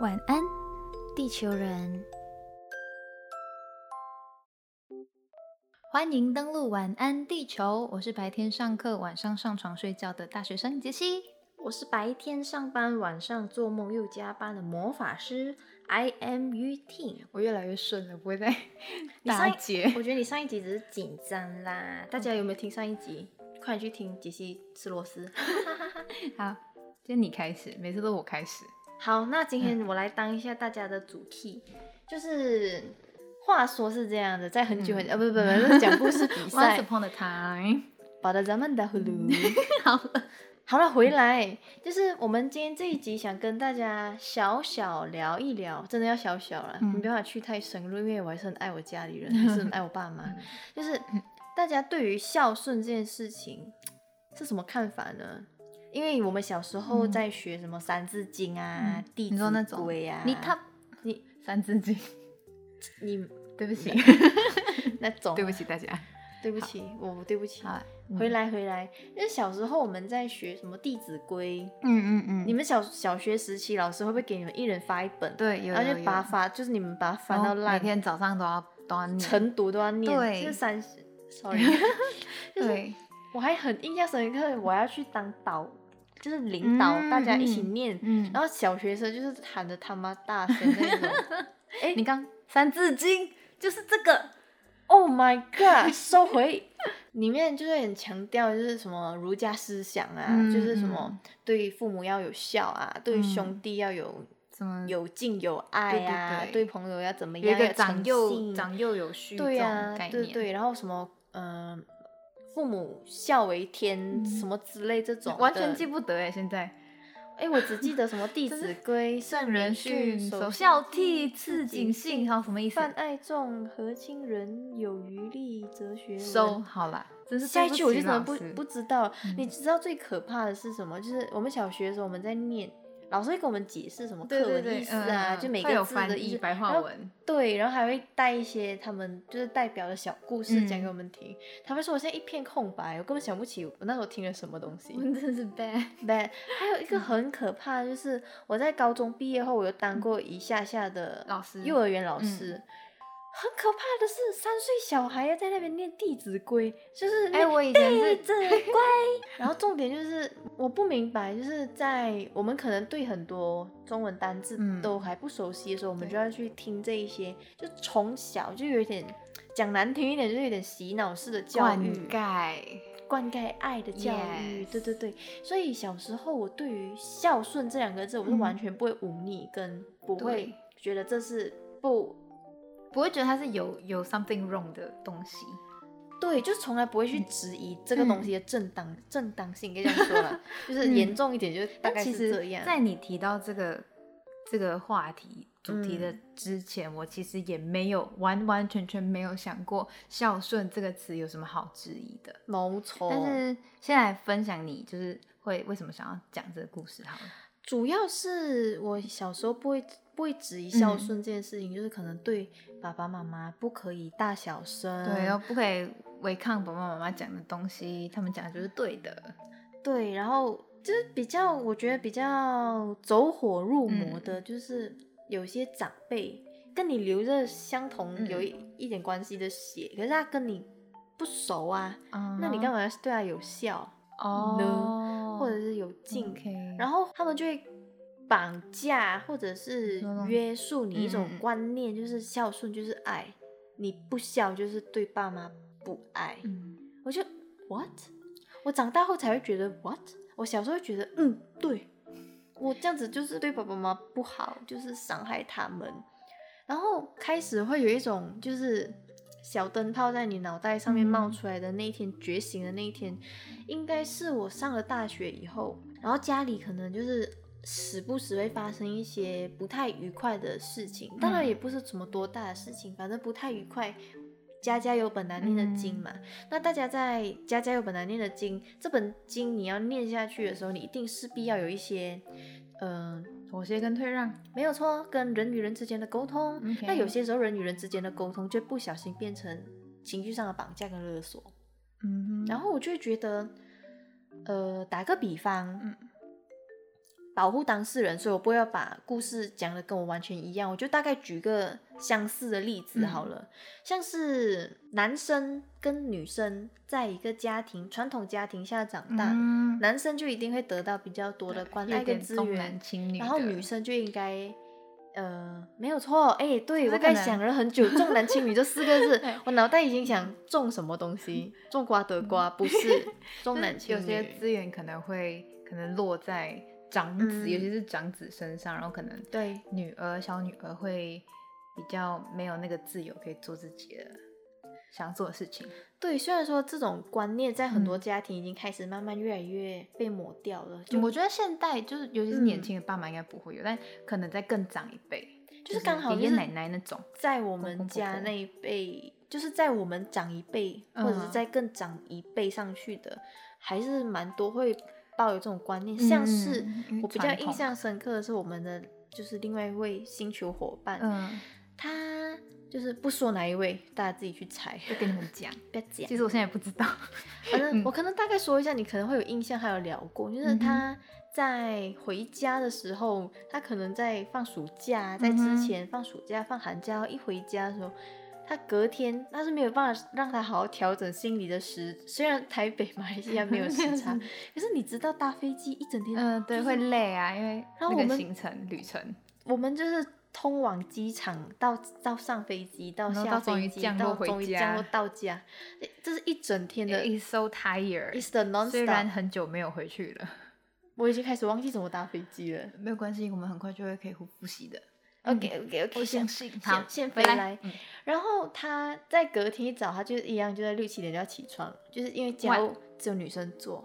晚安，地球人！欢迎登录晚安地球，我是白天上课、晚上上床睡觉的大学生杰西。我是白天上班、晚上做梦又加班的魔法师，I am Yu Ting。我越来越顺了，不会再 你上一打结。我觉得你上一集只是紧张啦，大家有没有听上一集？快点去听杰西吃螺丝。好，今天你开始，每次都我开始。好，那今天我来当一下大家的主 key，就是话说是这样的，在很久很啊不不不，是讲故事比 Once 赛，upon a time，把的咱们的呼噜。好了，好了，回来。就是我们今天这一集想跟大家小小聊一聊，真的要小小了，嗯。没办法去太深入，因为我还是很爱我家里人，还是很爱我爸妈。就是大家对于孝顺这件事情是什么看法呢？因为我们小时候在学什么《三字经》啊、嗯弟子规》啊，你他你三字经，你 对不起，那种，对不起大家。对不起，我对不起。好，回来回来，因为小时候我们在学什么《弟子规》，嗯嗯嗯，你们小小学时期，老师会不会给你们一人发一本？对有然后就把它发，就是你们把它翻到烂，每天早上都要都要念。晨读都要念，对就是三十，sorry，就是对，我还很印象深刻，我要去当导，就是领导、嗯大家一起念，嗯，然后小学生就是喊的他妈大声那种 哎你刚《三字经》就是这个，，Oh my God，收回。里面就是很强调，就是什么儒家思想啊，嗯就是什么嗯。对父母要有孝啊，对嗯。兄弟要有什么有敬有爱啊，对对对朋友要怎么样，个长幼长幼有序这种对对对，然后什么嗯、呃父母孝为天、嗯什么之类这种，完全记不得哎，现在哎，我只记得什么《弟 子规》圣人训，守守孝悌，次谨信，还有什么意思？泛爱众，和亲仁，有余力，哲学文收好啦，真是下一对句我就真的不不知道。嗯你知道最可怕的是什么？就是我们小学的时候我们在念，老师会给我们解释什么课文意思啊，嗯就每个字的意思，白话文，对，然后还会带一些他们就是代表的小故事讲给嗯。我们听。他们说我现在一片空白，我根本想不起我那时候听了什么东西真是 bad，Bad，还有一个很可怕，就是我在高中毕业后，我又当过一下下的老师幼儿园老嗯。师。很可怕的是，三岁小孩要在那边念《弟子规》，就是哎，念我以前弟是子规。然后重点就是我不明白，就是在我们可能对很多中文单字嗯都还不熟悉的时候，我们就要去听这一些，就从小就有点讲难听一点，就是有点洗脑式的教育。灌育。溉，灌溉爱的教育对对对，所以小时候我对于孝顺这两个字，我是嗯。完全不会忤逆，跟不会觉得这是不不会觉得它是有有 something wrong 的东西，对，就是从来不会去质疑这个嗯东西的正当、正当性，可以这样说了，就是嗯。严重一点，就大概其实是这样。在你提到这个这个话题主题的嗯。之前，我其实也没有完完全全没有想过孝顺这个词有什么好质疑的。没错，但是先来分享你就是会为什么想要讲这个故事好了。主要是我小时候不会不会质疑孝嗯顺这件事情，就是可能对爸爸妈妈不可以大小声，对，然后不可以违抗爸爸妈妈讲的东西，他们讲的就是对的。对，然后就是比较，我觉得比较走火入魔嗯的，就是有些长辈跟你流着相同嗯有一、一点关系的血，可是他跟你不熟啊，那你干嘛？嘛要对他有孝，哦，或者是有敬？然后他们就会绑架或者是约束你一种嗯观念，就是孝顺就是爱，你不孝就是对爸妈不爱。嗯，我就 what？我长大后才会觉得 what？我小时候会觉得嗯对，我这样子就是对爸爸妈妈不好，就是伤害他们。然后开始会有一种就是小灯泡在你脑袋上面冒嗯出来的那一天，觉醒的那一天，应该是我上了大学以后，然后家里可能就是时不时会发生一些不太愉快的事情，当然嗯也不是什么多大的事情，反正不太愉快。家家有本难念的经嘛，那大家在《家家有本难念的经》这本经你要念下去的时候，你一定势必要有一些，嗯、妥协跟退让。没有错，跟人与人之间的沟通。那有些时候人与人之间的沟通就不小心变成情绪上的绑架跟勒索。嗯哼，然后我就会觉得，呃，打个比方，嗯保护当事人，所以我不会要把故事讲的跟我完全一样，我就大概举个相似的例子好了，像是男生跟女生在一个家庭传统家庭下长大，嗯男生就一定会得到比较多的关有爱跟资源然后女生就应该。呃，没有错，哎、对我刚想了很久，“重男轻女”这四个字，我脑袋已经想种什么东西，种瓜得瓜，不是重男轻女。有些资源可能会可能落在长子，嗯尤其是长子身上，然后可能对，女儿、小女儿会比较没有那个自由，可以做自己的想做的事情。对，虽然说这种观念在很多嗯。家庭已经开始慢慢越来越被抹掉了，就我觉得现代就是，尤其是年嗯。轻的爸妈应该不会有，但可能在更长一辈，就是刚好爷爷奶奶那种，在我公们家那一辈，就是在我们长一辈，或者是嗯。在更长一辈上去的，还是蛮多会抱有这种观念。像是我比较印象深刻的是我们的就是另外一位星球伙伴，嗯，他就是不说哪一位，大家自己去猜，就跟你们讲。不要讲。其实我现在也不知道，反正嗯我可能大概说一下，你可能会有印象，还有聊过，就是他在回家的时候，他可能在放暑假，在之前放暑假、放寒假，一回家的时候，他隔天他是没有办法让他好好调整心理的时，虽然台北、马来西亚没有时 差，可是你知道搭飞机一整天，嗯，对，就是会累啊，因为那个然后我们行程旅程，我们就是通往机场到到上飞机到下飞机到终于降落到家，这是一整天的 is so tired。，is the non 虽然。很久没有回去了，我已经开始忘记怎么搭飞机了。没有关系，我们很快就会可以复复习的。OK OK OK，我相信。好先，飞来。嗯然后他在隔天一早，他就一样，就在六七点就要起床，就是因为家务只有女生做，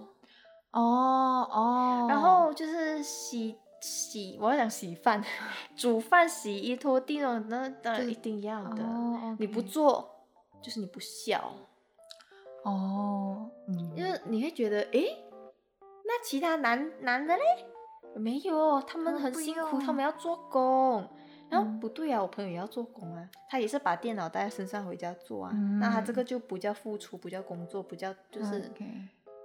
哦哦，然后就是洗洗，我要讲洗饭、煮饭、洗衣、拖地那种，那当然就是一定要的。哦，你不做，就是你不孝，哦，嗯，就是你会觉得，诶，那其他男男的嘞？没有，他们很辛苦，用他们要做工。然后嗯不对啊，我朋友也要做工啊，他也是把电脑带在身上回家做啊。嗯那他这个就不叫付出，不叫工作，不叫就是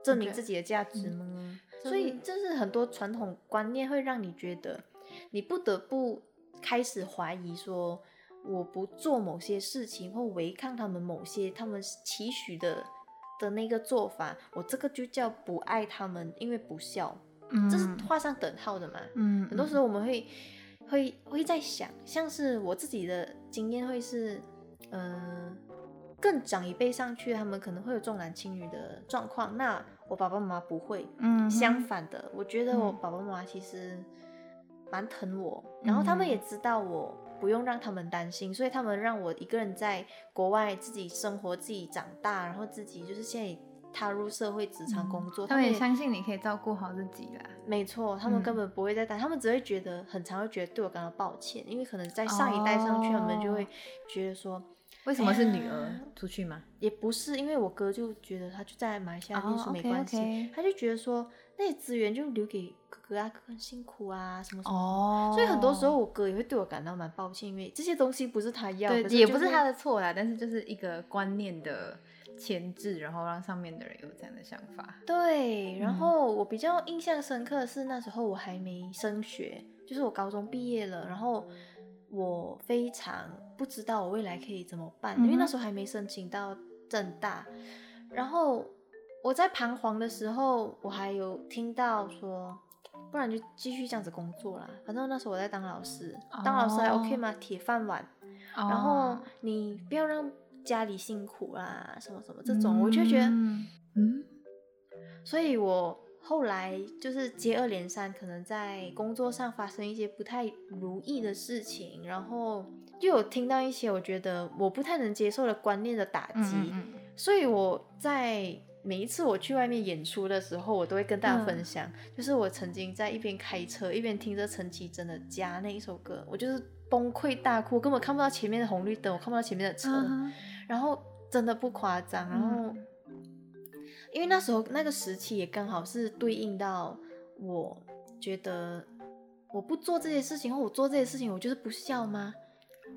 证明自己的价值吗？就所以是就是很多传统观念会让你觉得，你不得不开始怀疑说，我不做某些事情或违抗他们某些他们期许的的那个做法，我这个就叫不爱他们，因为不孝，这是嗯画上等号的嘛。嗯，很多时候我们会会会在想，像是我自己的经验会是，呃，更长一辈上去，他们可能会有重男轻女的状况，那我爸爸妈妈不会。嗯，相反的，我觉得我嗯爸爸妈妈其实蛮疼我，然后他们也嗯知道我不用让他们担心，所以他们让我一个人在国外自己生活、自己长大，然后自己就是现在踏入社会职场工作，嗯他们也也相信你可以照顾好自己啦。没错，他们根嗯本不会再担，他们只会觉得很常会觉得对我感到抱歉，因为可能在上一代上去，他们就会哦觉得说，为什么是女哎儿呀出去吗？也不是因为我哥就觉得他就在马来西亚念书哦没关系他就觉得说那些资源就留给哥哥啊，哥哥很辛苦啊，什么什么。哦所以很多时候我哥也会对我感到蛮抱歉，因为这些东西不是他要，对可，是就会也不是他的错啦，但是就是一个观念的牵制，然后让上面的人有这样的想法。对，然嗯后我比较印象深刻的是那时候我还没升学，就是我高中毕业了，然后我非常不知道我未来可以怎么办，因为那时候还没申请到正大，然后我在彷徨的时候，我还有听到说。不然就继续这样子工作啦。反正那时候我在当老师，当老师还 OK 哦吗？铁饭碗。然后哦你不要让家里辛苦啦，什么什么这种，我就觉得嗯嗯。所以我后来就是接二连三，可能在工作上发生一些不太如意的事情，然后又有听到一些我觉得我不太能接受的观念的打击，嗯嗯。所以我在每一次我去外面演出的时候，我都会跟大家分享，就是我曾经在一边开车一边听着陈绮贞的《家》那一首歌，我就是崩溃大哭，根本看不到前面的红绿灯，我看不到前面的车，嗯然后真的不夸张，然后、因为那时候那个时期也刚好是对应到我觉得我不做这些事情，或我做这些事情，我就是不孝吗？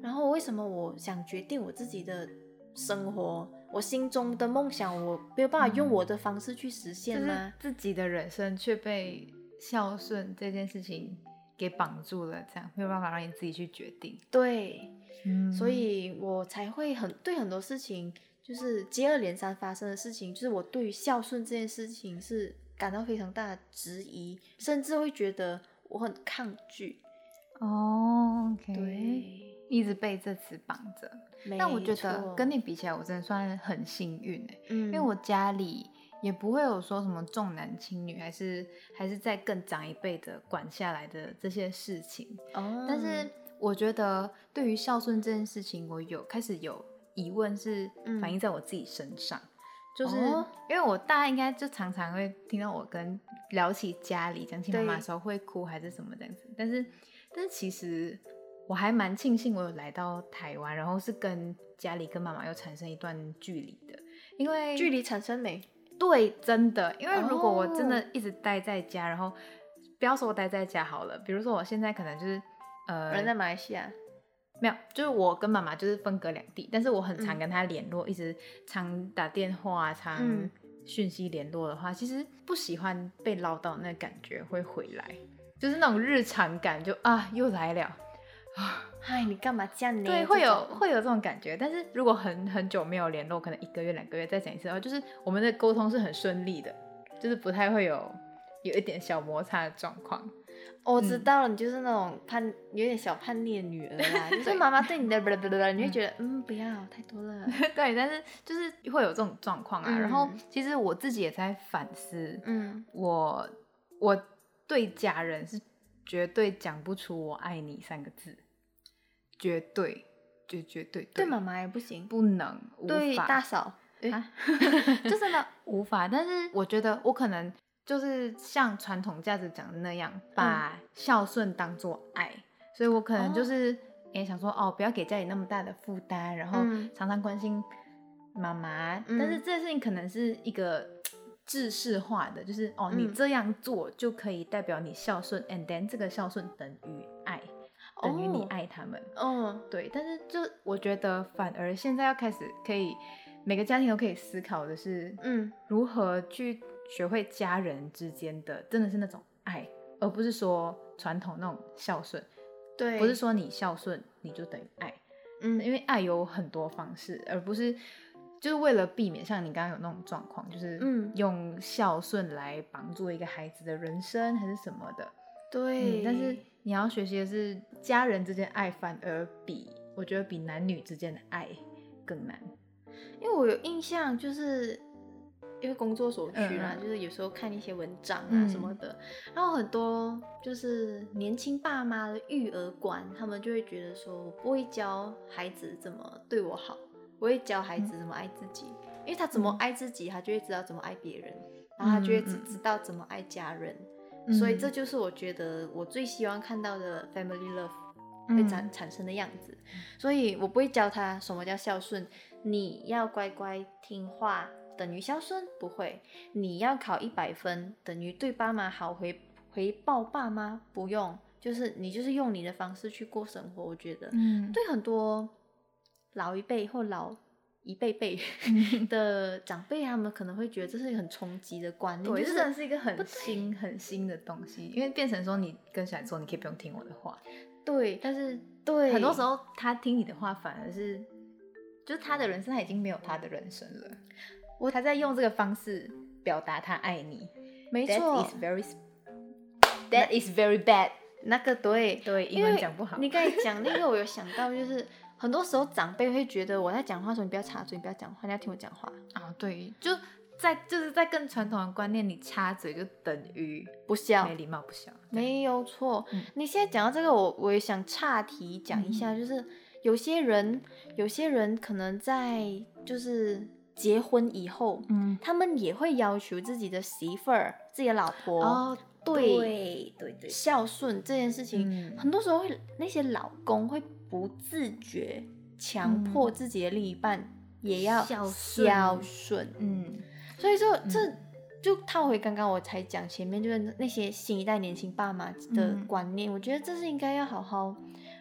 然后为什么我想决定我自己的生活，我心中的梦想，我没有办法用我的方式去实现就是吗？自己的人生却被孝顺这件事情给绑住了，这样没有办法让你自己去决定。对，嗯所以我才会很对很多事情，就是接二连三发生的事情，就是我对于孝顺这件事情是感到非常大的质疑，甚至会觉得我很抗拒。哦对，一直被这词绑着。没但我觉得跟你比起来，我真的算很幸运哎，嗯，因为我家里也不会有说什么重男轻女，还是还是在更长一辈的管下来的这些事情。哦，但是我觉得对于孝顺这件事情，我有开始有疑问，是嗯。反映在我自己身上。就是哦。因为我大家应该就常常会听到我跟聊起家里讲起妈妈的时候会哭还是什么这样子，但是但是其实我还蛮庆幸我有来到台湾，然后是跟家里跟妈妈又产生一段距离的，因为距离产生美，对，真的，因为如果我真的哦。一直待在家，然后不要说我待在家好了，比如说我现在可能就是呃，人在马来西亚，没有，就是我跟妈妈就是分隔两地，但是我很常嗯。跟她联络，一直常打电话、常嗯。讯息联络的话，其实不喜欢被唠叨那感觉会回来，就是那种日常感就啊又来了，嗨，你干嘛这样呢？对，会有会有这种感觉。但是如果很很久没有联络，可能一个月两个月再讲一次的话，就是我们的沟通是很顺利的，就是不太会有有一点小摩擦的状况。我知嗯道了，你就是那种叛有点小叛逆的女儿啦，就是妈妈对你的你会觉得嗯不要太多了，对，但是就是会有这种状况啊。然后嗯其实我自己也在反思，嗯我我对家人是绝对讲不出“我爱你”三个字，绝对，绝绝对对妈妈也不行，不能，无对法大嫂，诶啊 就真的 无法。但是我觉得我可能就是像传统价值讲的那样，把孝顺当做爱，所以我可能就是也想说，哦，不要给家里那么大的负担，然后嗯常常关心妈妈。嗯但是这件事情可能是一个。制式化的就是哦，你嗯这样做就可以代表你孝顺，and then 这个孝顺等于爱，等于你哦。爱他们。嗯。对，但是就我觉得，反而现在要开始可以每个家庭都可以思考的是，嗯。如何去学会家人之间的真的是那种爱，而不是说传统那种孝顺，对，不是说你孝顺你就等于爱，嗯。因为爱有很多方式，而不是就是为了避免像你刚刚有那种状况，就是嗯。用孝顺来帮助一个孩子的人生还是什么的，对，嗯，但是你要学习的是家人之间爱，反而比我觉得比男女之间的爱更难。因为我有印象，就是因为工作所需啦，嗯嗯就是有时候看一些文章啊嗯什么的，然后很多就是年轻爸妈的育儿观，他们就会觉得说，我不会教孩子怎么对我好，不会教孩子怎么爱自己，因为他怎么嗯爱自己，他就会知道怎么爱别人，然后他就会知嗯嗯知道怎么爱家人。嗯所以这就是我觉得我最希望看到的 family love 会产、嗯产生的样子。所以我不会教他什么叫孝顺，你要乖乖听话等于孝顺，不会。你要考一百分等于对爸妈好回回报爸妈，不用。就是你就是用你的方式去过生活，我觉得、嗯，对很多老一辈或老一辈辈嗯。的长辈，他们可能会觉得这是一个很冲击的观念，对，就是这真的是一个很新很新的东西，因为变成说你跟小孩说你可以不用听我的话，对但是对，很多时候他听你的话反而是，就是他的人生他已经没有他的人生了，我他在用这个方式表达他爱你，没 That 错。is very that is very bad。那个对，对，英文讲不好。你刚才讲那个，我有想到，就是很多时候长辈会觉得我在讲话的时候，你不要插嘴，你不要讲话，你要听我讲话。啊，对，就在就是在更传统的观念里，插嘴就等于不孝没礼貌，不孝。没有错。嗯你现在讲到这个，我我也想岔题讲一下，就是有些人，有些人可能在就是结婚以后，嗯，他们也会要求自己的媳妇儿、自己的老婆，哦，对对对对，孝顺这件事情，嗯很多时候会那些老公会不自觉强迫自己的另一半也要孝顺。嗯。所以这这就套回刚刚我才讲前面，就是那些新一代年轻爸妈的嗯。观念，我觉得这是应该要好好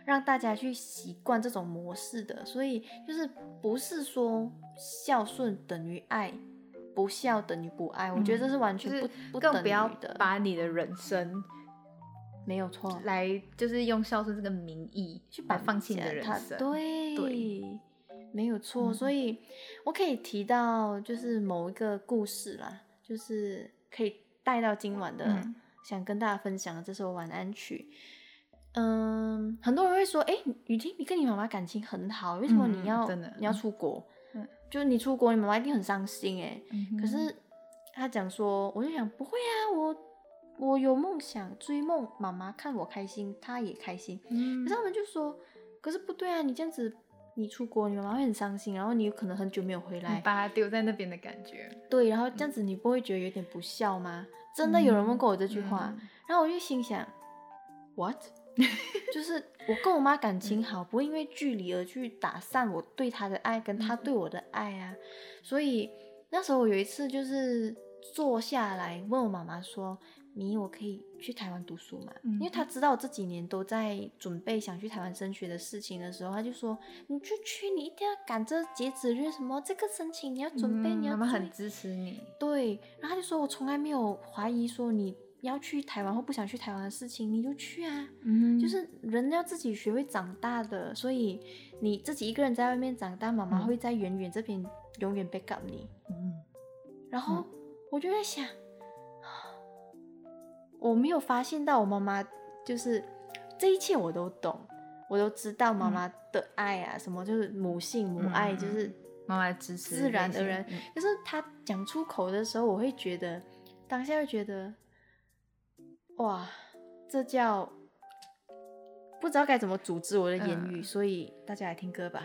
让大家去习惯这种模式的。所以就是不是说孝顺等于爱，不孝等于不爱，我觉得这是完全不、嗯不等于更不要的，把你的人生没有错，来，就是用孝顺这个名义去把放弃你的人他生。对对没有错。嗯所以我可以提到就是某一个故事啦，就是可以带到今晚的，嗯想跟大家分享的这首晚安曲。嗯，很多人会说，哎、雨婷，你跟你妈妈感情很好，为什么嗯你要、真的你要出国？嗯就是你出国，你妈妈一定很伤心哎、嗯可是他讲说，我就想不会啊，我我有梦想追梦，妈妈看我开心，她也开心。嗯可是他们就说，可是不对啊，你这样子，你出国，你妈妈会很伤心，然后你有可能很久没有回来你，把它丢在那边的感觉。对，然后这样子你不会觉得有点不孝吗？真的有人问过我这句话，嗯然后我就心想，what？就是我跟我妈感情好，不会因为距离而去打散我对她的爱跟她对我的爱啊。所以那时候我有一次就是坐下来问我妈妈说：“咪，我可以去台湾读书嘛？”嗯因为他知道我这几年都在准备想去台湾升学的事情的时候，他就说：“你就去，你一定要赶着截止日，什么这个申请你要准备，嗯你要追妈妈很支持你。对，然后他就说我从来没有怀疑说你要去台湾或不想去台湾的事情，你就去啊。嗯就是人要自己学会长大的，所以你自己一个人在外面长大，妈妈嗯会在远远这边永远 back up 你。嗯然后我就在想，我没有发现到我妈妈就是这一切我都懂，我都知道妈妈的爱啊，什么就是母性母爱，嗯就是妈妈的支持自然而然内心。可是他讲出口的时候，我会觉得当下会觉得，哇，这叫不知道该怎么组织我的言语，嗯所以大家来听歌吧。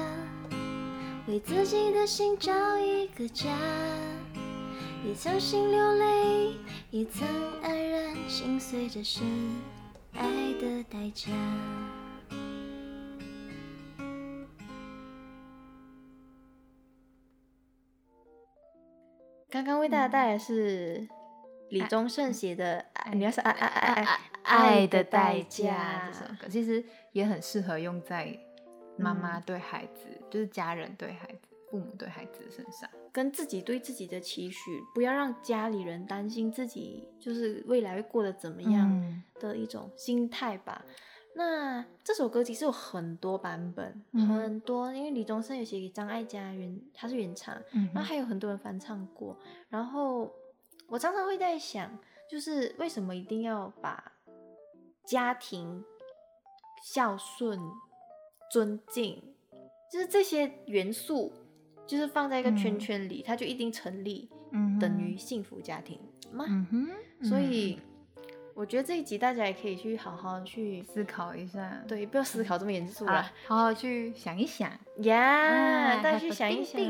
为自己的心找一个家。也曾心流泪，也曾黯然心碎，这是爱的代价。刚刚为大家带来是李宗盛写的《爱你要是爱爱爱爱爱的代价这》首歌，其实也很适合用在妈妈对孩子，就是家人对孩子、父母对孩子身上。跟自己对自己的期许，不要让家里人担心自己就是未来会过得怎么样嗯的一种心态吧。那这首歌其实有很多版本，嗯很多，因为李宗盛有写给张艾嘉原，他是原唱，嗯然后还有很多人翻唱过。然后我常常会在想，就是为什么一定要把家庭、孝顺、尊敬，就是这些元素，就是放在一个圈嗯圈里，它就一定成立，嗯等于幸福家庭吗？嗯，所以我觉得这一集大家也可以去好好去，思考一下，对，不要思考这么严肃好啦。好好去想一想。呀啊大家去想一想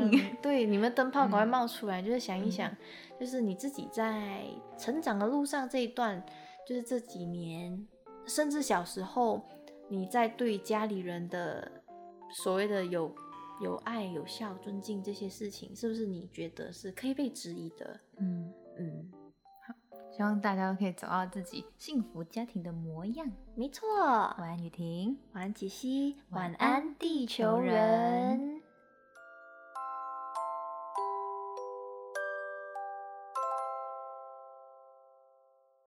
对，你们灯泡赶快嗯冒出来，就是想一想，就是你自己在成长的路上这一段，就是这几年，甚至小时候，你在对家里人的所谓的有有爱、有孝、尊敬这些事情，是不是你觉得是可以被质疑的？嗯，嗯，好希望大家都可以找到自己幸福家庭的模样。没错。晚安，雨婷。晚安，杰西。晚晚安安，地球人。